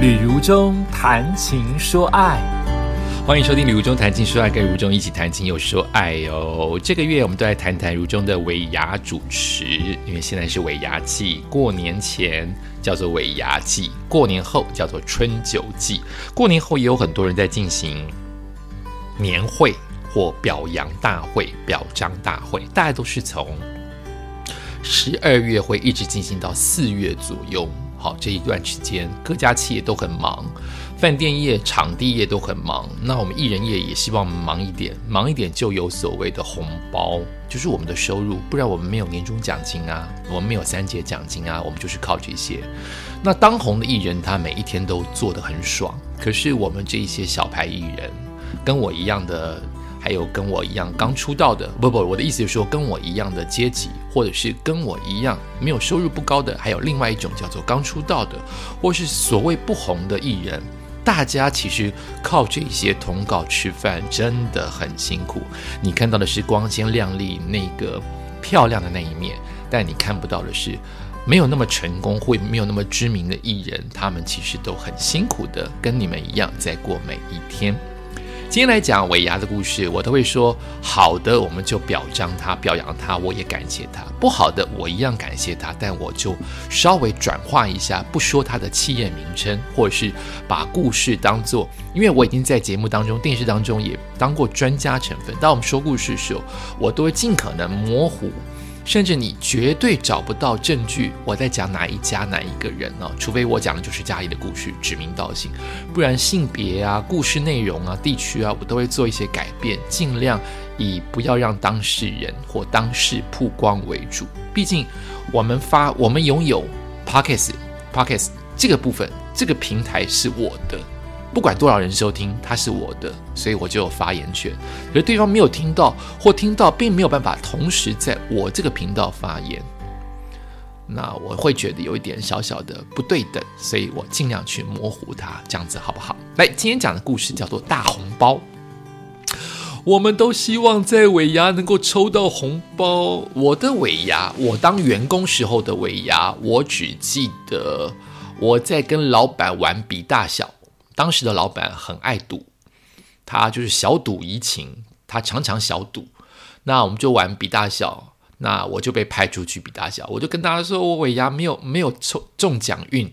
旅如中谈情说爱，欢迎收听《旅如中谈情说爱》，跟如中一起谈情又说爱哦。这个月我们都来谈谈如中的尾牙主持，因为现在是尾牙季，过年前叫做尾牙季，过年后叫做春酒季。过年后也有很多人在进行年会或表扬大会、表彰大会，大概都是从十二月会一直进行到四月左右。好，这一段时间各家企业都很忙，饭店业、场地业都很忙。那我们艺人业也希望忙一点，忙一点就有所谓的红包，就是我们的收入。不然我们没有年终奖金啊，我们没有三节奖金啊，我们就是靠这些。那当红的艺人，他每一天都做得很爽。可是我们这一些小牌艺人，跟我一样的。还有跟我一样刚出道的，不不，我的意思是说跟我一样的阶级，或者是跟我一样没有收入不高的，还有另外一种叫做刚出道的，或是所谓不红的艺人，大家其实靠这些通告吃饭真的很辛苦。你看到的是光鲜亮丽那个漂亮的那一面，但你看不到的是没有那么成功或没有那么知名的艺人，他们其实都很辛苦的，跟你们一样在过每一天。今天来讲尾牙的故事，我都会说好的，我们就表彰他、表扬他，我也感谢他；不好的，我一样感谢他，但我就稍微转化一下，不说他的企业名称，或者是把故事当做，因为我已经在节目当中、电视当中也当过专家成分。当我们说故事的时候，我都会尽可能模糊。甚至你绝对找不到证据，我在讲哪一家哪一个人呢？除非我讲的就是家里的故事，指名道姓，不然性别啊、故事内容啊、地区啊，我都会做一些改变，尽量以不要让当事人或当事曝光为主。毕竟我们发，我们拥有 Pockets，Pockets 这个部分，这个平台是我的。不管多少人收听，它是我的，所以我就有发言权。可是对方没有听到，或听到，并没有办法同时在我这个频道发言，那我会觉得有一点小小的不对等，所以我尽量去模糊它，这样子好不好？来，今天讲的故事叫做大红包。我们都希望在尾牙能够抽到红包。我的尾牙，我当员工时候的尾牙，我只记得我在跟老板玩比大小。当时的老板很爱赌，他就是小赌怡情，他常常小赌。那我们就玩比大小，那我就被派出去比大小。我就跟大家说，我尾牙没有没有抽中奖运，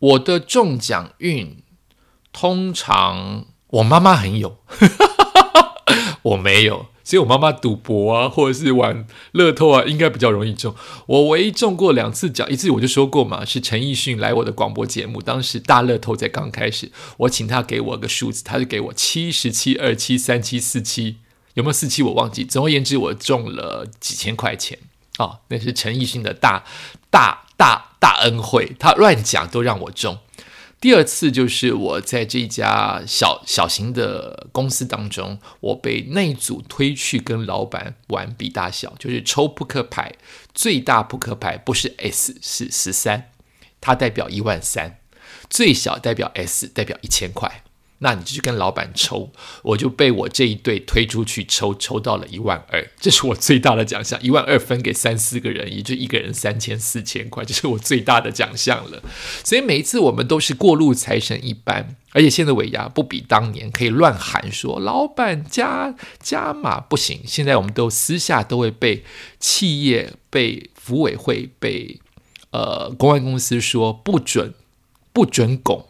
我的中奖运通常我妈妈很有，我没有。所以我妈妈赌博啊，或者是玩乐透啊，应该比较容易中。我唯一中过两次奖，一次我就说过嘛，是陈奕迅来我的广播节目，当时大乐透才刚开始，我请他给我个数字，他就给我七十七二七三七四七，有没有四七我忘记。总而言之，我中了几千块钱啊，那是陈奕迅的大大大大恩惠，他乱讲都让我中。第二次就是我在这家小小型的公司当中，我被那组推去跟老板玩比大小，就是抽扑克牌，最大扑克牌不是 S 是十三，它代表一万三，最小代表 S 代表一千块。那你就去跟老板抽，我就被我这一队推出去抽，抽到了一万二，这是我最大的奖项。一万二分给三四个人，也就一个人三千四千块，这是我最大的奖项了。所以每一次我们都是过路财神一般，而且现在尾牙不比当年可以乱喊说老板加加码不行。现在我们都私下都会被企业、被服委会、被呃公安公司说不准不准拱。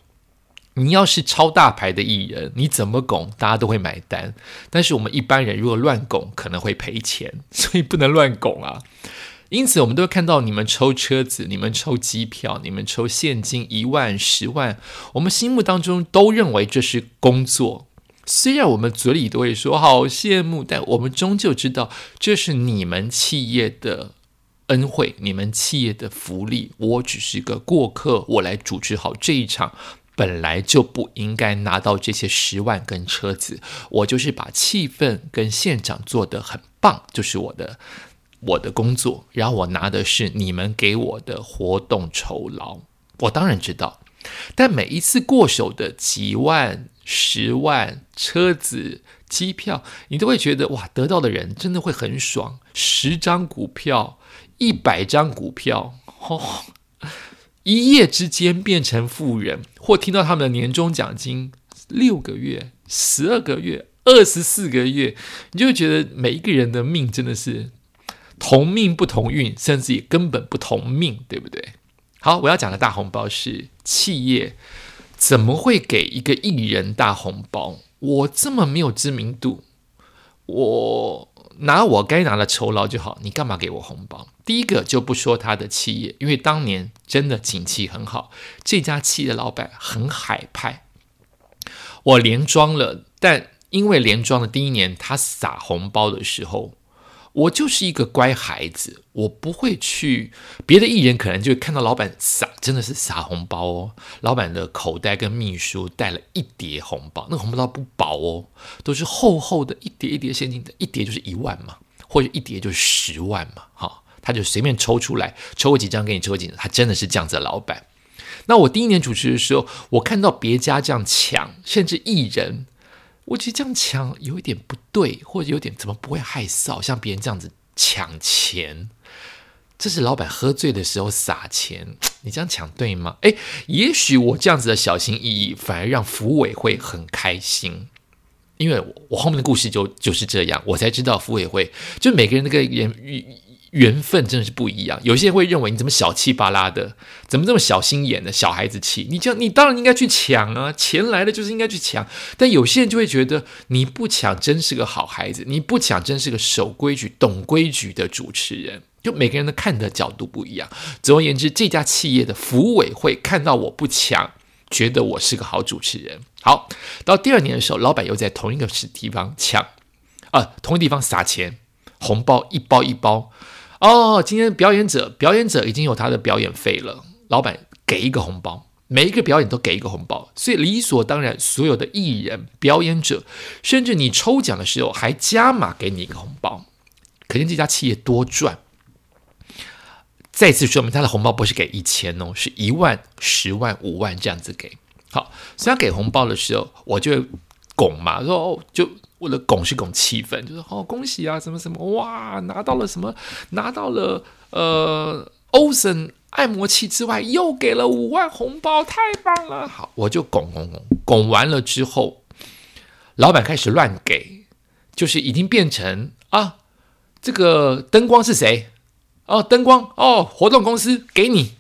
你要是超大牌的艺人，你怎么拱，大家都会买单。但是我们一般人如果乱拱，可能会赔钱，所以不能乱拱啊。因此，我们都会看到你们抽车子，你们抽机票，你们抽现金一万、十万，我们心目当中都认为这是工作。虽然我们嘴里都会说好羡慕，但我们终究知道这是你们企业的恩惠，你们企业的福利。我只是个过客，我来主持好这一场。本来就不应该拿到这些十万跟车子，我就是把气氛跟现场做得很棒，就是我的我的工作。然后我拿的是你们给我的活动酬劳，我当然知道。但每一次过手的几万、十万车子、机票，你都会觉得哇，得到的人真的会很爽。十张股票、一百张股票，哦。一夜之间变成富人。或听到他们的年终奖金六个月、十二个月、二十四个月，你就会觉得每一个人的命真的是同命不同运，甚至也根本不同命，对不对？好，我要讲的大红包是企业怎么会给一个艺人大红包？我这么没有知名度，我。拿我该拿的酬劳就好，你干嘛给我红包？第一个就不说他的企业，因为当年真的景气很好，这家企业的老板很海派。我连装了，但因为连装的第一年，他撒红包的时候。我就是一个乖孩子，我不会去。别的艺人可能就看到老板撒，真的是撒红包哦。老板的口袋跟秘书带了一叠红包，那个红包不薄哦，都是厚厚的一叠一叠现金的，一叠就是一万嘛，或者一叠就是十万嘛。哈，他就随便抽出来，抽个几张给你，抽几张。他真的是这样子的老板。那我第一年主持的时候，我看到别家这样抢，甚至艺人。我觉得这样抢有一点不对，或者有点怎么不会害臊？像别人这样子抢钱，这是老板喝醉的时候撒钱，你这样抢对吗？诶，也许我这样子的小心翼翼，反而让服委会很开心，因为我后面的故事就就是这样，我才知道服委会就每个人那个人。缘分真的是不一样。有些人会认为你怎么小气巴拉的，怎么这么小心眼的小孩子气？你这样，你当然应该去抢啊！钱来了就是应该去抢。但有些人就会觉得你不抢真是个好孩子，你不抢真是个守规矩、懂规矩的主持人。就每个人的看的角度不一样。总而言之，这家企业的服务委会看到我不抢，觉得我是个好主持人。好，到第二年的时候，老板又在同一个地方抢，啊，同一地方撒钱，红包一包一包。哦，今天表演者表演者已经有他的表演费了，老板给一个红包，每一个表演都给一个红包，所以理所当然，所有的艺人表演者，甚至你抽奖的时候还加码给你一个红包，可见这家企业多赚。再次说明，他的红包不是给一千哦，是一万、十万、五万这样子给。好，所以他给红包的时候，我就拱嘛，说哦就。为了拱是拱气氛，就是哦恭喜啊什么什么哇拿到了什么拿到了呃欧森按摩器之外又给了五万红包太棒了好我就拱拱拱拱完了之后，老板开始乱给，就是已经变成啊这个灯光是谁哦灯光哦活动公司给你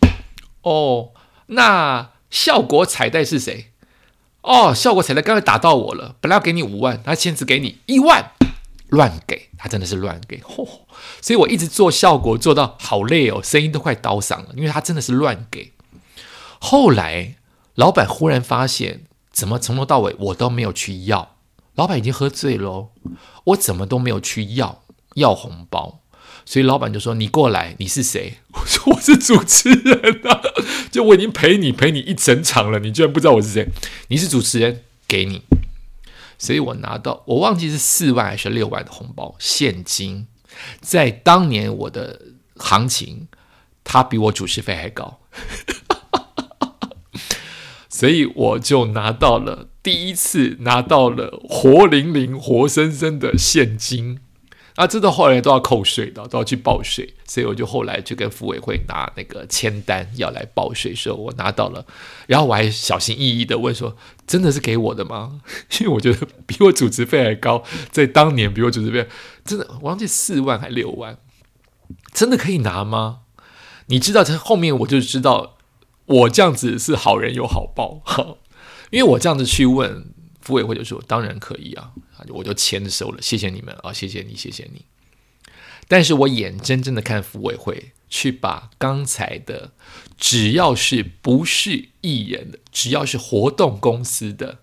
哦那效果彩带是谁？哦，效果彩蛋刚才打到我了，本来要给你五万，他现在只给你一万，乱给，他真的是乱给，嚯！所以我一直做效果做到好累哦，声音都快刀嗓了，因为他真的是乱给。后来老板忽然发现，怎么从头到尾我都没有去要，老板已经喝醉了，我怎么都没有去要要红包。所以老板就说：“你过来，你是谁？” 我说：“我是主持人啊！就我已经陪你陪你一整场了，你居然不知道我是谁？你是主持人，给你。”所以我拿到我忘记是四万还是六万的红包现金，在当年我的行情，他比我主持费还高，所以我就拿到了第一次拿到了活灵灵、活生生的现金。啊，这到后来都要扣税的，都要去报税，所以我就后来就跟服委会拿那个签单要来报税，说我拿到了，然后我还小心翼翼的问说：“真的是给我的吗？” 因为我觉得比我主持费还高，在当年比我主持费真的，我忘记四万还六万，真的可以拿吗？你知道，他后面我就知道我这样子是好人有好报，因为我这样子去问。服委会就说：“当然可以啊，我就签收了，谢谢你们啊，谢谢你，谢谢你。”但是我眼睁睁的看服委会去把刚才的只要是不是艺人的，只要是活动公司的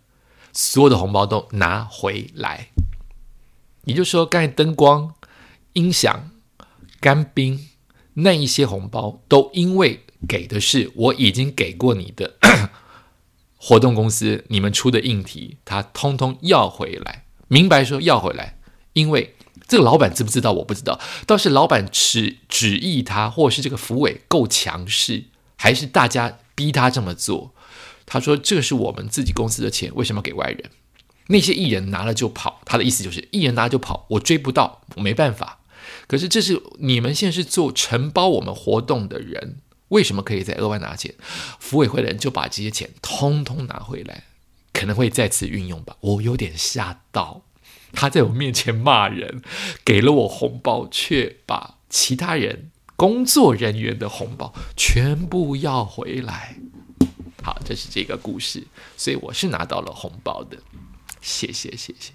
所有的红包都拿回来。也就是说，刚才灯光、音响、干冰那一些红包，都因为给的是我已经给过你的。活动公司，你们出的硬题，他通通要回来。明白说要回来，因为这个老板知不知道？我不知道。倒是老板旨旨意他，或是这个福委够强势，还是大家逼他这么做？他说：“这是我们自己公司的钱，为什么给外人？那些艺人拿了就跑。”他的意思就是，艺人拿了就跑，我追不到，我没办法。可是这是你们现在是做承包我们活动的人，为什么可以在额外拿钱？服委会的人就把这些钱通通拿回来，可能会再次运用吧。我有点吓到，他在我面前骂人，给了我红包，却把其他人工作人员的红包全部要回来。好，这是这个故事，所以我是拿到了红包的，谢谢谢谢。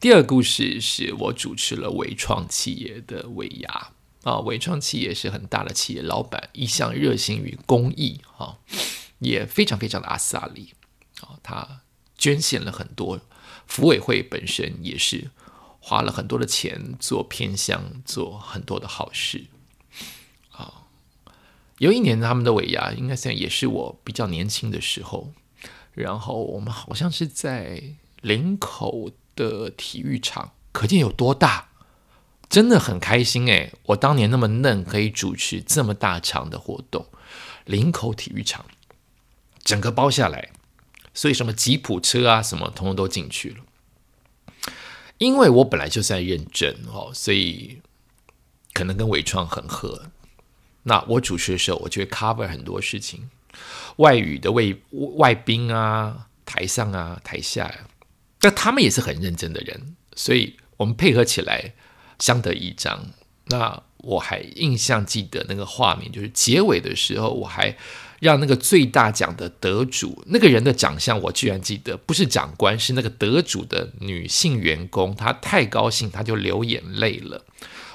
第二故事是我主持了伟创企业的尾牙啊，伟创企业是很大的企业，老板一向热心于公益啊，也非常非常的阿萨里啊，他捐献了很多，服委会本身也是花了很多的钱做偏乡，做很多的好事啊。有一年他们的尾牙，应该算也是我比较年轻的时候，然后我们好像是在林口。的体育场，可见有多大，真的很开心诶，我当年那么嫩，可以主持这么大场的活动。林口体育场整个包下来，所以什么吉普车啊，什么通通都进去了。因为我本来就在认真哦，所以可能跟伟创很合。那我主持的时候，我就会 cover 很多事情，外语的外外宾啊，台上啊，台下。那他们也是很认真的人，所以我们配合起来相得益彰。那我还印象记得那个画面，就是结尾的时候，我还让那个最大奖的得主，那个人的长相我居然记得，不是长官，是那个得主的女性员工，她太高兴，她就流眼泪了。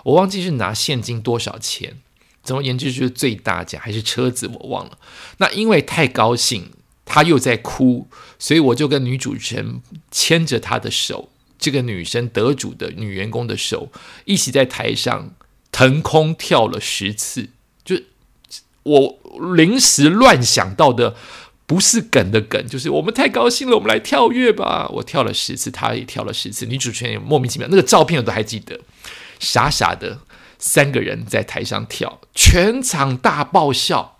我忘记是拿现金多少钱，总而言之就是最大奖还是车子，我忘了。那因为太高兴。她又在哭，所以我就跟女主持人牵着她的手，这个女生得主的女员工的手，一起在台上腾空跳了十次。就我临时乱想到的，不是梗的梗，就是我们太高兴了，我们来跳跃吧。我跳了十次，她也跳了十次，女主持人也莫名其妙，那个照片我都还记得，傻傻的三个人在台上跳，全场大爆笑。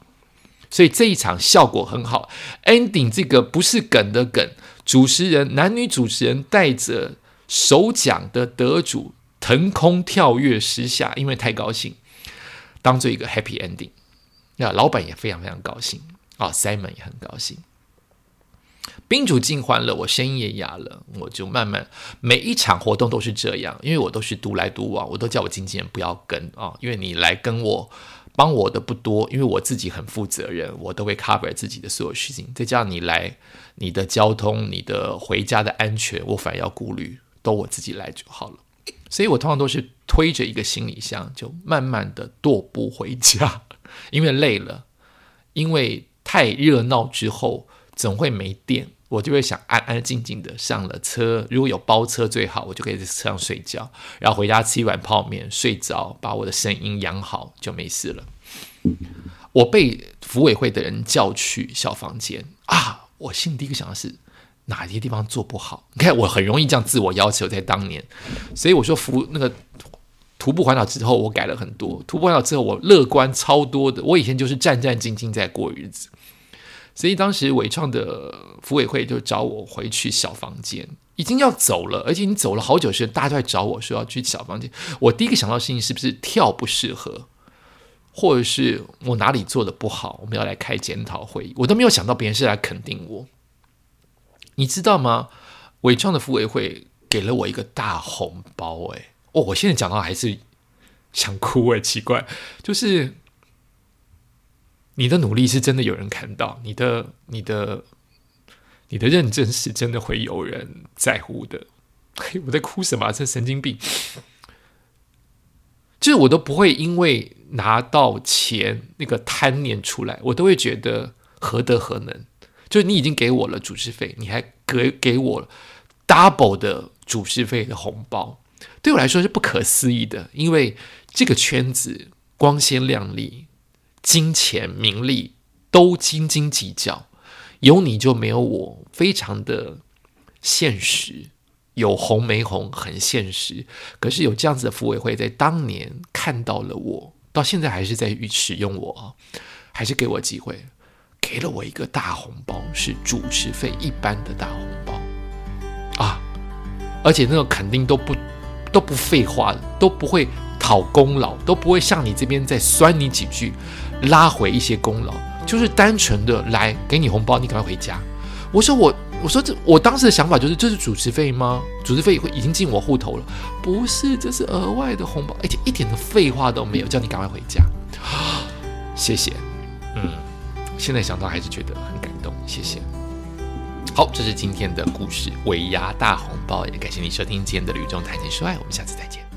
所以这一场效果很好，ending 这个不是梗的梗，主持人男女主持人带着首奖的得主腾空跳跃十下，因为太高兴，当做一个 happy ending。那老板也非常非常高兴啊，Simon 也很高兴。宾主尽欢了，我声音也哑了，我就慢慢每一场活动都是这样，因为我都是独来独往，我都叫我经纪人不要跟啊，因为你来跟我。帮我的不多，因为我自己很负责任，我都会 cover 自己的所有事情。再加上你来，你的交通、你的回家的安全，我反而要顾虑，都我自己来就好了。所以我通常都是推着一个行李箱，就慢慢的踱步回家，因为累了，因为太热闹之后总会没电。我就会想安安静静的上了车，如果有包车最好，我就可以在车上睡觉，然后回家吃一碗泡面睡着，把我的声音养好就没事了。我被服委会的人叫去小房间啊，我心里第一个想的是哪些地方做不好？你看我很容易这样自我要求，在当年，所以我说服那个徒步环岛之后，我改了很多。徒步环岛之后，我乐观超多的。我以前就是战战兢兢在过日子。所以当时伟创的服委会就找我回去小房间，已经要走了，而且你走了好久时，大家都在找我说要去小房间。我第一个想到的事情是不是跳不适合，或者是我哪里做的不好，我们要来开检讨会议。我都没有想到别人是来肯定我，你知道吗？伟创的服委会给了我一个大红包，哎，哦，我现在讲到还是想哭，哎，奇怪，就是。你的努力是真的有人看到，你的、你的、你的认真是真的会有人在乎的。嘿 我在哭什么？这神经病！就是我都不会因为拿到钱那个贪念出来，我都会觉得何德何能？就是你已经给我了主持费，你还给给我 double 的主持费的红包，对我来说是不可思议的。因为这个圈子光鲜亮丽。金钱名利都斤斤计较，有你就没有我，非常的现实。有红没红很现实，可是有这样子的服委会在当年看到了我，到现在还是在使用我，还是给我机会，给了我一个大红包，是主持费一般的大红包啊！而且那个肯定都不都不废话的，都不会讨功劳，都不会向你这边再酸你几句。拉回一些功劳，就是单纯的来给你红包，你赶快回家。我说我，我说这，我当时的想法就是，这是主持费吗？主持费会已经进我户头了？不是，这是额外的红包，而且一点的废话都没有，叫你赶快回家。谢谢，嗯，现在想到还是觉得很感动，谢谢。好，这是今天的故事，尾牙大红包，也感谢你收听今天的吕中谈情说爱，我们下次再见。